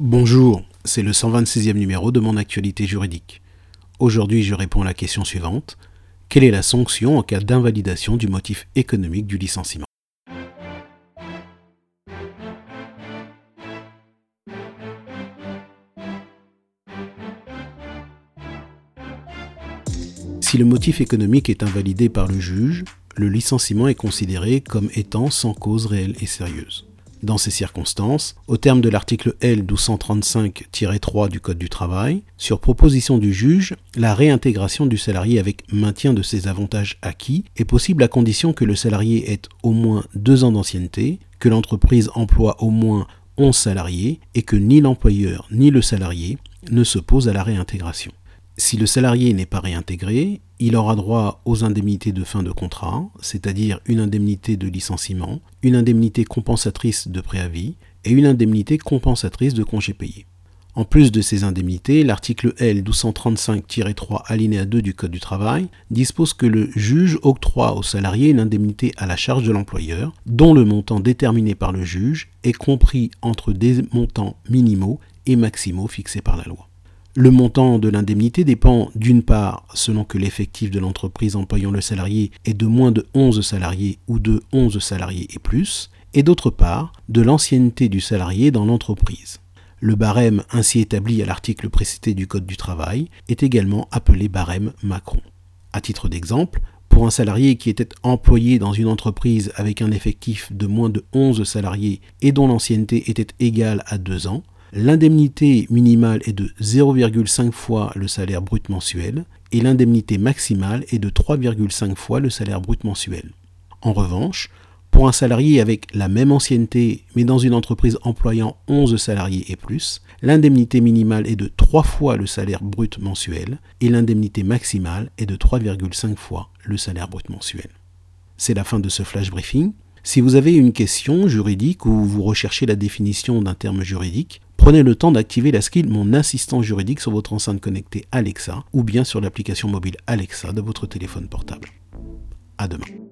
Bonjour, c'est le 126e numéro de mon actualité juridique. Aujourd'hui, je réponds à la question suivante. Quelle est la sanction en cas d'invalidation du motif économique du licenciement? Si le motif économique est invalidé par le juge, le licenciement est considéré comme étant sans cause réelle et sérieuse. Dans ces circonstances, au terme de l'article L 1235-3 du Code du travail, sur proposition du juge, la réintégration du salarié avec maintien de ses avantages acquis est possible à condition que le salarié ait au moins deux ans d'ancienneté, que l'entreprise emploie au moins 11 salariés et que ni l'employeur ni le salarié ne s'opposent à la réintégration. Si le salarié n'est pas réintégré, il aura droit aux indemnités de fin de contrat, c'est-à-dire une indemnité de licenciement, une indemnité compensatrice de préavis et une indemnité compensatrice de congé payé. En plus de ces indemnités, l'article L 1235-3 alinéa 2 du Code du travail dispose que le juge octroie au salarié une indemnité à la charge de l'employeur, dont le montant déterminé par le juge est compris entre des montants minimaux et maximaux fixés par la loi. Le montant de l'indemnité dépend d'une part selon que l'effectif de l'entreprise employant le salarié est de moins de 11 salariés ou de 11 salariés et plus, et d'autre part de l'ancienneté du salarié dans l'entreprise. Le barème ainsi établi à l'article précité du Code du travail est également appelé barème Macron. À titre d'exemple, pour un salarié qui était employé dans une entreprise avec un effectif de moins de 11 salariés et dont l'ancienneté était égale à 2 ans, L'indemnité minimale est de 0,5 fois le salaire brut mensuel et l'indemnité maximale est de 3,5 fois le salaire brut mensuel. En revanche, pour un salarié avec la même ancienneté mais dans une entreprise employant 11 salariés et plus, l'indemnité minimale est de 3 fois le salaire brut mensuel et l'indemnité maximale est de 3,5 fois le salaire brut mensuel. C'est la fin de ce flash briefing. Si vous avez une question juridique ou vous recherchez la définition d'un terme juridique, Prenez le temps d'activer la skill Mon assistant juridique sur votre enceinte connectée Alexa ou bien sur l'application mobile Alexa de votre téléphone portable. À demain.